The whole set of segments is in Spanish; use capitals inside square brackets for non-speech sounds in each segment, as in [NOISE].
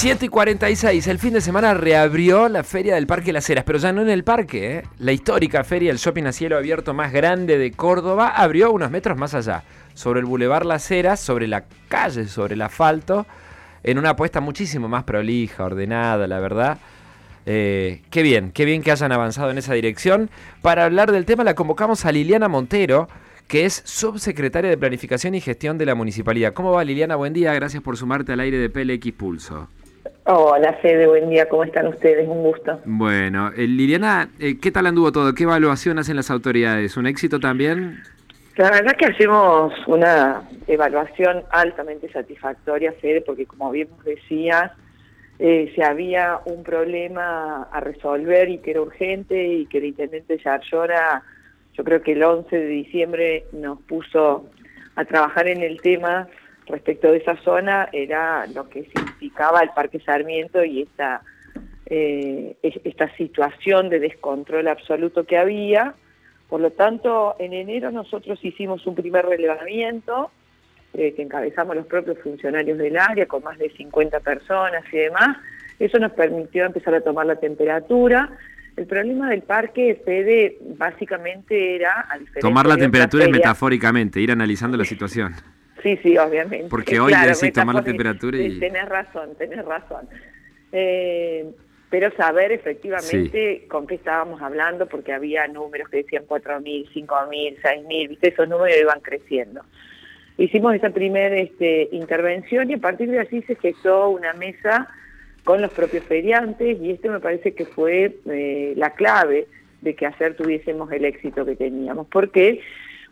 7 y 46, el fin de semana reabrió la Feria del Parque Las Heras, pero ya no en el parque. ¿eh? La histórica feria, el shopping a cielo abierto más grande de Córdoba, abrió unos metros más allá, sobre el Boulevard Las Heras, sobre la calle, sobre el asfalto, en una apuesta muchísimo más prolija, ordenada, la verdad. Eh, qué bien, qué bien que hayan avanzado en esa dirección. Para hablar del tema la convocamos a Liliana Montero, que es subsecretaria de Planificación y Gestión de la Municipalidad. ¿Cómo va Liliana? Buen día, gracias por sumarte al aire de PLX Pulso. Hola Fede, buen día, ¿cómo están ustedes? Un gusto. Bueno, eh, Liliana, eh, ¿qué tal anduvo todo? ¿Qué evaluación hacen las autoridades? ¿Un éxito también? La verdad que hacemos una evaluación altamente satisfactoria, Fede, porque como bien decías, eh, si había un problema a resolver y que era urgente y que el intendente Yarlora, yo creo que el 11 de diciembre nos puso a trabajar en el tema respecto de esa zona era lo que significaba el Parque Sarmiento y esta, eh, esta situación de descontrol absoluto que había. Por lo tanto, en enero nosotros hicimos un primer relevamiento eh, que encabezamos los propios funcionarios del área con más de 50 personas y demás. Eso nos permitió empezar a tomar la temperatura. El problema del parque, Fede, básicamente era... Tomar la temperatura es metafóricamente, ir analizando la situación. Sí, sí, obviamente. Porque [LAUGHS] hoy claro, decís tomar la temperatura y... Tenés razón, tenés razón. Eh, pero saber efectivamente con qué estábamos hablando, porque había números que decían 4.000, 5.000, 6.000, ¿viste? esos números iban creciendo. Hicimos esa primera este, intervención y a partir de así se gestó una mesa con los propios feriantes y esto me parece que fue eh, la clave de que ayer tuviésemos el éxito que teníamos. ¿Por qué?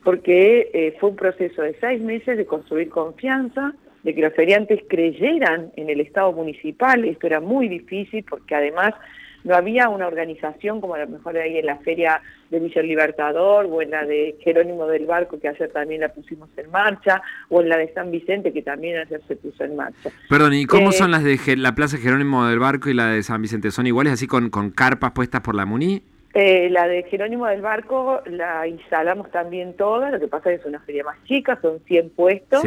Porque eh, fue un proceso de seis meses de construir confianza, de que los feriantes creyeran en el Estado municipal, esto era muy difícil porque además no había una organización como a lo mejor ahí en la feria de Villa Libertador o en la de Jerónimo del Barco que ayer también la pusimos en marcha o en la de San Vicente que también ayer se puso en marcha. Perdón, ¿y cómo eh, son las de la Plaza Jerónimo del Barco y la de San Vicente? ¿Son iguales así con, con carpas puestas por la MUNI? Eh, la de Jerónimo del Barco la instalamos también toda, lo que pasa es que es una feria más chica, son 100 puestos,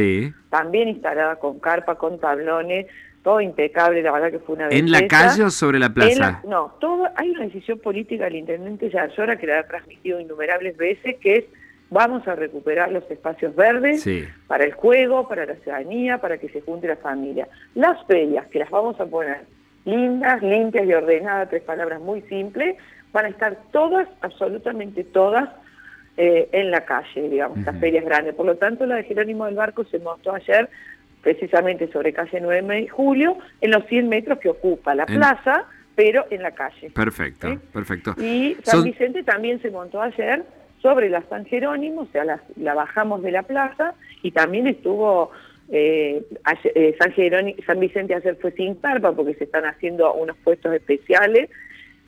también instalada con carpa, con tablones, todo impecable, la verdad que fue una ¿En la calle o sobre la plaza? no, todo, hay una decisión política del intendente Yarzora que la ha transmitido innumerables veces, que es vamos a recuperar los espacios verdes para el juego, para la ciudadanía, para que se junte la familia. Las ferias, que las vamos a poner lindas, limpias y ordenadas, tres palabras muy simples, van a estar todas, absolutamente todas, eh, en la calle, digamos, las ferias grandes. Por lo tanto, la de Jerónimo del Barco se mostró ayer precisamente sobre calle 9 de julio, en los 100 metros que ocupa la plaza, pero en la calle. Perfecto, perfecto. Y San Vicente también se montó ayer sobre la San Jerónimo, o sea, la, bajamos de la plaza y también estuvo eh, eh, San, Jerónimo, San Vicente ayer fue sin tarpa porque se están haciendo unos puestos especiales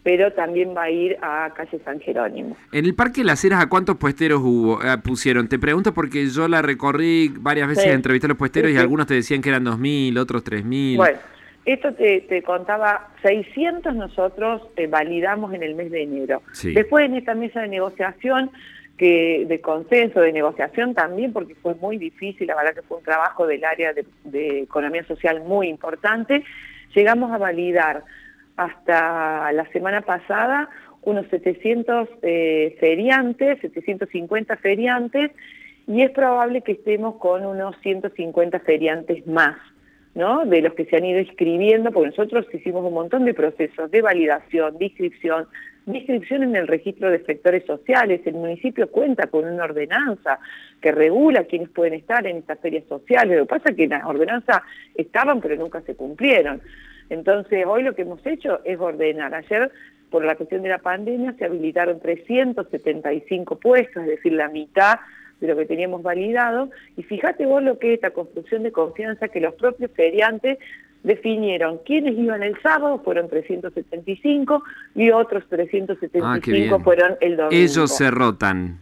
pero también va a ir a calle San Jerónimo. En el Parque Las Heras, ¿a cuántos puesteros hubo, eh, pusieron? Te pregunto porque yo la recorrí varias veces, entrevisté a los puesteros y algunos te decían que eran 2.000, otros 3.000. Bueno, esto te, contaba, 600 nosotros eh, validamos en el mes de enero. Después en esta mesa de negociación, que de consenso, de negociación también, porque fue muy difícil, la verdad que fue un trabajo del área de, de economía social muy importante, llegamos a validar hasta la semana pasada unos 700 eh, feriantes, 750 feriantes, y es probable que estemos con unos 150 feriantes más, ¿no? De los que se han ido inscribiendo, porque nosotros hicimos un montón de procesos de validación, de inscripción, de inscripción en el registro de sectores sociales. El municipio cuenta con una ordenanza que regula quiénes pueden estar en estas ferias sociales. Lo que pasa es que las ordenanzas estaban, pero nunca se cumplieron. Entonces, hoy lo que hemos hecho es ordenar. Ayer, por la cuestión de la pandemia, se habilitaron 375 puestos, es decir, la mitad de lo que teníamos validado. Y fíjate vos lo que es esta construcción de confianza que los propios feriantes definieron quiénes iban el sábado, fueron 375, y otros 375 ah, fueron el domingo. Ellos se rotan.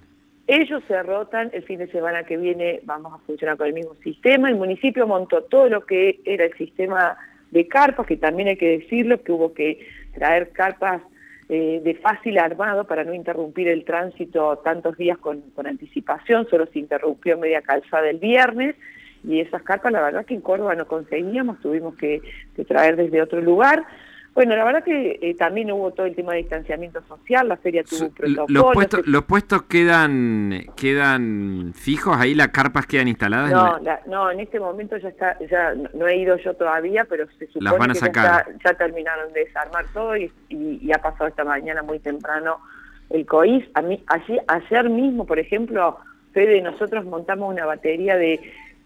Ellos se rotan, el fin de semana que viene vamos a funcionar con el mismo sistema. El municipio montó todo lo que era el sistema de carpas, que también hay que decirlo, que hubo que traer carpas eh, de fácil armado para no interrumpir el tránsito tantos días con, anticipación, solo se interrumpió media calzada el viernes, y esas carpas la verdad que en Córdoba no conseguíamos, tuvimos que, traer desde otro lugar. Bueno, la verdad que eh, también hubo todo el tema de distanciamiento social, la feria tuvo un protocolo. ¿Los puestos, ¿Los puestos quedan quedan fijos ahí? ¿Las carpas quedan instaladas? No, no en este momento ya está, ya no he ido yo todavía, pero se supone que Ya, terminaron de desarmar todo y, y, ha pasado esta mañana muy temprano el COIS. A mí, allí, ayer mismo, por ejemplo, Fede, nosotros montamos una batería de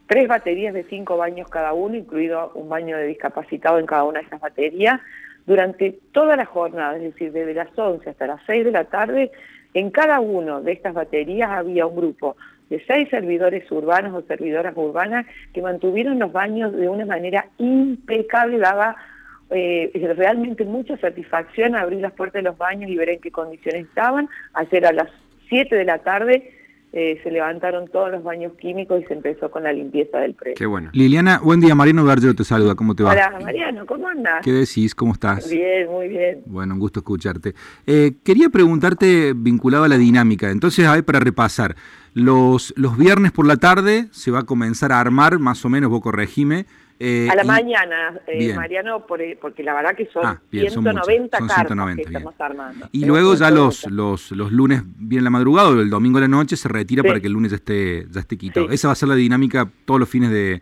tres baterías de cinco baños cada uno, incluido un baño de discapacitado en cada una de esas baterías, durante toda la jornada, es decir, desde las 11 hasta las 6 de la tarde, en cada una de estas baterías había un grupo de seis servidores urbanos o servidoras urbanas que mantuvieron los baños de una manera impecable, daba eh, realmente mucha satisfacción abrir las puertas de los baños y ver en qué condiciones estaban. Ayer a las 7 de la tarde eh, se levantaron todos los baños químicos y se empezó con la limpieza del predio. Qué bueno. Liliana, buen día. Mariano Gargio te saluda. ¿Cómo te va? Hola, Mariano. ¿Cómo andas? ¿Qué decís? ¿Cómo estás? Bien, muy bien. Bueno, un gusto escucharte. Eh, quería preguntarte vinculado a la dinámica. Entonces, a ver, para repasar. Los, los viernes por la tarde se va a comenzar a armar, más o menos, vos corregime, eh, a la mañana, eh, Mariano, porque la verdad que son 190 ah, cartas que estamos armando. Y luego ya los, los, los lunes viene la madrugada o el domingo de la noche se retira para que el lunes ya esté, ya esté quitado. Esa va a ser la dinámica todos los fines de,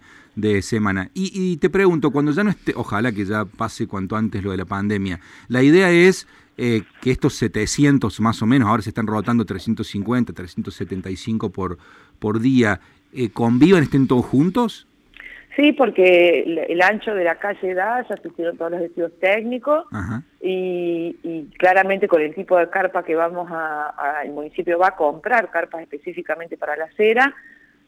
semana. Y, te pregunto, cuando ya no esté, ojalá que ya pase cuanto antes lo de la pandemia, la idea es eh, que estos 700 más o menos, ahora se están rotando 350, 375 por, por día, convivan, estén todos juntos. Sí, porque el, ancho de la calle da, ya se hicieron todos los estudios técnicos y, claramente con el tipo de carpa que vamos a, el municipio va a comprar carpas específicamente para la acera,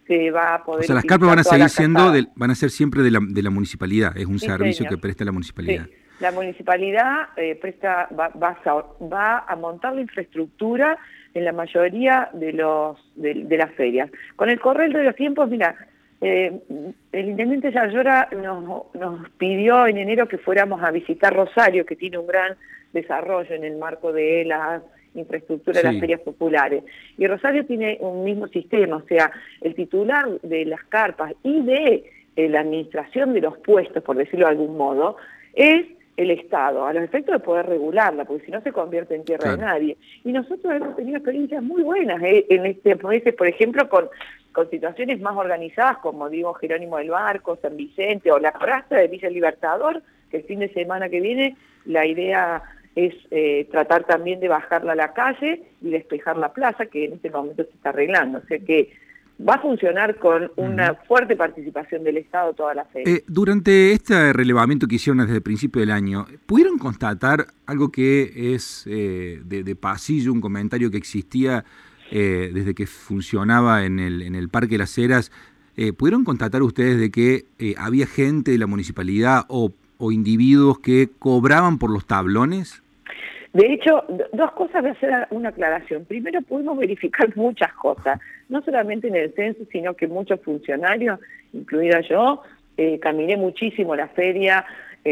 se va a poder... O sea, las carpas van a seguir siendo, van a ser siempre de la, de la municipalidad, es un servicio que presta la municipalidad. La municipalidad eh, presta, va, va, a, montar la infraestructura en la mayoría de, los, de, de las ferias. Con el correr de los tiempos, mira, eh, el intendente Yayora nos, nos pidió en enero que fuéramos a visitar Rosario, que tiene un gran desarrollo en el marco de la infraestructura de las ferias populares. Y Rosario tiene un mismo sistema, o sea, el titular de las carpas y de eh, la administración de los puestos, por decirlo de algún modo, es el Estado, a los efectos de poder regularla, porque si no se convierte en tierra de nadie. Y nosotros hemos tenido experiencias muy buenas eh, en este, por ejemplo, con con situaciones más organizadas como digo Jerónimo del Barco, San Vicente o la Plaza de Villa Libertador, que el fin de semana que viene la idea es eh, tratar también de bajarla a la calle y despejar la plaza, que en este momento se está arreglando. O sea que va a funcionar con una fuerte participación del Estado toda la feria. Eh, durante este relevamiento que hicieron desde el principio del año, ¿pudieron constatar algo que es eh, de, pasillo, un comentario que existía eh, desde que funcionaba en el, en el Parque Las Heras, eh, ¿pudieron constatar ustedes de que eh, había gente de la municipalidad o, individuos que cobraban por los tablones? De hecho, dos cosas voy a hacer una aclaración. Primero, pudimos verificar [LAUGHS] muchas cosas, no solamente en el censo, sino que muchos funcionarios, incluida yo, caminé muchísimo la feria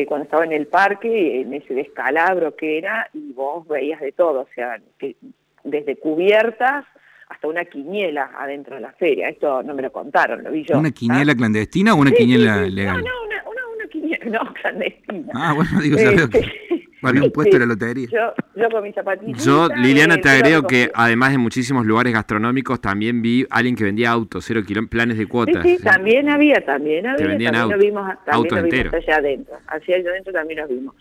cuando estaba en el parque, en ese descalabro que era, y vos veías de todo, o sea, que desde cubiertas hasta una quiniela adentro de la feria. Esto no me lo contaron, lo vi yo. ¿Una quiniela clandestina o una quiniela legal? No, no, una, una, quiniela [LAUGHS] no, clandestina. Ah, bueno, digo, este, había un puesto de la lotería. Yo, yo con mis zapatillas. Yo, Liliana, te agrego que además de muchísimos lugares gastronómicos, también vi a alguien que vendía autos, cero planes de cuotas. Sí, sí, también había, también había. Que vendían autos. Lo vimos, también lo vimos allá adentro. Hacia allá adentro también los vimos.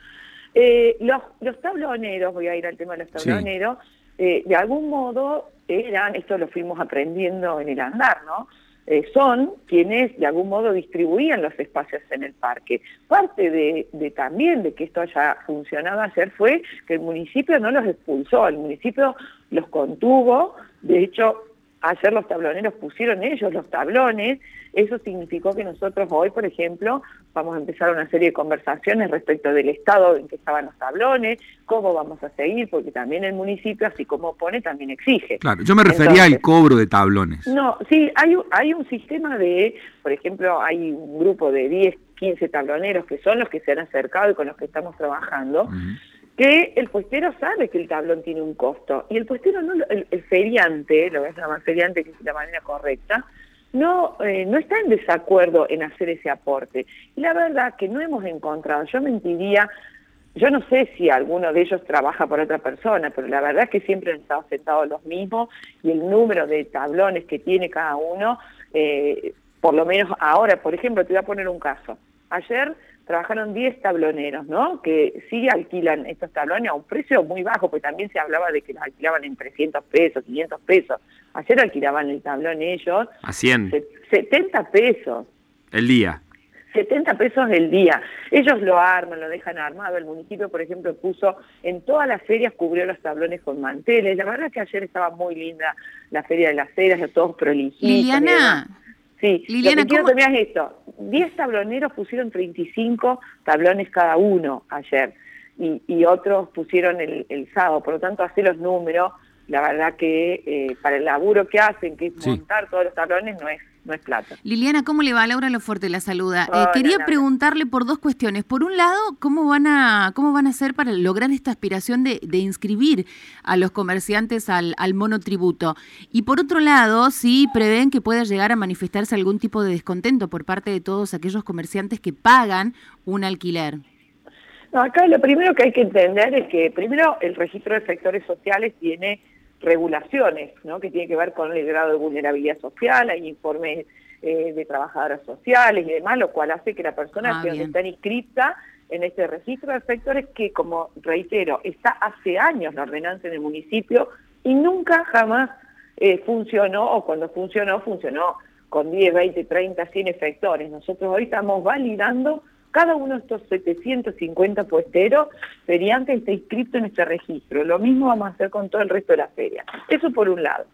Eh, los, los tabloneros, voy a ir al tema de los tabloneros, eh, de algún modo eran, esto lo fuimos aprendiendo en el andar, ¿no? Eh, son quienes de algún modo distribuían los espacios en el parque. Parte de, de, también de que esto haya funcionado ayer fue que el municipio no los expulsó, el municipio los contuvo, de hecho Ayer los tabloneros pusieron ellos los tablones, eso significó que nosotros hoy, por ejemplo, vamos a empezar una serie de conversaciones respecto del estado en que estaban los tablones, cómo vamos a seguir, porque también el municipio, así como pone, también exige. Claro, yo me refería al cobro de tablones. No, sí, hay, hay un sistema de, por ejemplo, hay un grupo de 10, 15 tabloneros que son los que se han acercado y con los que estamos trabajando, que el puestero sabe que el tablón tiene un costo y el puestero no, el, feriante, lo voy a llamar feriante que es la manera correcta, no, eh, no está en desacuerdo en hacer ese aporte. Y la verdad que no hemos encontrado, yo mentiría, yo no sé si alguno de ellos trabaja por otra persona, pero la verdad es que siempre han estado sentados los mismos y el número de tablones que tiene cada uno, eh, por lo menos ahora, por ejemplo, te voy a poner un caso. Ayer trabajaron 10 tabloneros, ¿no? Que sí alquilan estos tablones a un precio muy bajo, porque también se hablaba de que los alquilaban en 300 pesos, 500 pesos. Ayer alquilaban el tablón ellos... A 100. 70 pesos. El día. 70 pesos el día. Ellos lo arman, lo dejan armado. El municipio, por ejemplo, puso en todas las ferias, cubrió los tablones con manteles. La verdad que ayer estaba muy linda la feria de las ceras, todos prolijitos. Liliana, Sí, Liliana, lo que quiero esto. 10 tabloneros pusieron 35 tablones cada uno ayer y, otros pusieron el, sábado. Por lo tanto, hace los números. La verdad que eh, para el laburo que hacen, que es montar todos los tablones, no es no es plata. Liliana, ¿cómo le va? Laura Loforte la saluda. Eh, quería preguntarle por dos cuestiones. Por un lado, ¿cómo van a, cómo van a hacer para lograr esta aspiración de, inscribir a los comerciantes al, al monotributo? Y por otro lado, si prevén que pueda llegar a manifestarse algún tipo de descontento por parte de todos aquellos comerciantes que pagan un alquiler. No, acá lo primero que hay que entender es que primero el registro de sectores sociales tiene regulaciones, ¿no? que tiene que ver con el grado de vulnerabilidad social, hay informes eh, de trabajadoras sociales y demás, lo cual hace que la persona ah, que está inscripta en este registro de sectores que, como reitero, está hace años la ordenanza en el municipio y nunca jamás eh, funcionó, o cuando funcionó, funcionó con 10, 20, 30, 100 efectores. Nosotros hoy estamos validando cada uno de estos 750 puesteros feriantes está inscrito en este registro. Lo mismo vamos a hacer con todo el resto de la feria. Eso por un lado.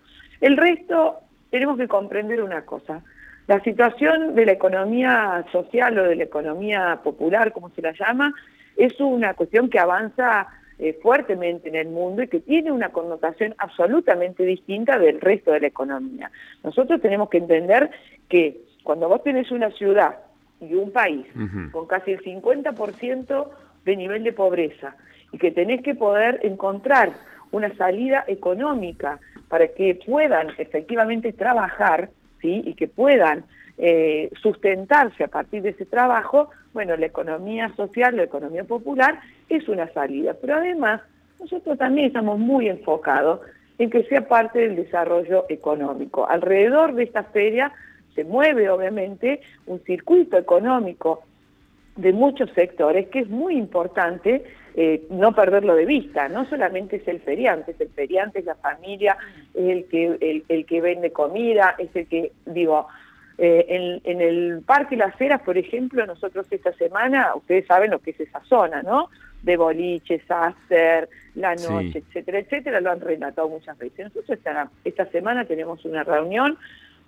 El resto, tenemos que comprender una cosa. La situación de la economía social o de la economía popular, como se la llama, es una cuestión que avanza eh, fuertemente en el mundo y que tiene una connotación absolutamente distinta del resto de la economía. Nosotros tenemos que entender que cuando vos tenés una ciudad y un país con casi el 50% de nivel de pobreza y que tenés que poder encontrar una salida económica para que puedan efectivamente trabajar ¿sí? y que puedan eh, sustentarse a partir de ese trabajo, bueno, la economía social, la economía popular es una salida. Pero además, nosotros también estamos muy enfocados en que sea parte del desarrollo económico. Alrededor de esta feria se mueve obviamente un circuito económico de muchos sectores que es muy importante eh, no perderlo de vista, no solamente es el feriante, es el feriante, es la familia, es el que, el, que vende comida, es el que, digo, eh, en, el Parque Las Heras, por ejemplo, nosotros esta semana, ustedes saben lo que es esa zona, ¿no? De boliches, hacer, la noche, etcétera, etcétera, lo han relatado muchas veces. Nosotros esta, esta semana tenemos una reunión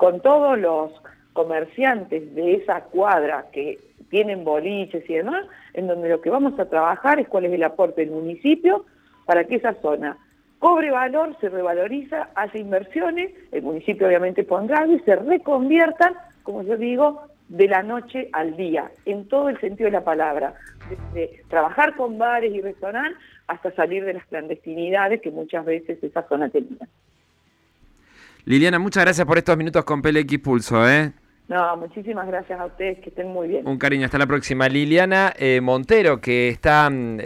con todos los comerciantes de esa cuadra que tienen boliches y demás, en donde lo que vamos a trabajar es cuál es el aporte del municipio para que esa zona cobre valor, se revaloriza, hace inversiones, el municipio obviamente pondrá y se reconviertan, como yo digo, de la noche al día, en todo el sentido de la palabra, de trabajar con bares y restaurantes hasta salir de las clandestinidades que muchas veces esa zona tenía. Liliana, muchas gracias por estos minutos con PLX Pulso, ¿eh? No, muchísimas gracias a ustedes, que estén muy bien. Un cariño, hasta la próxima. Liliana eh, Montero, que está... Mm,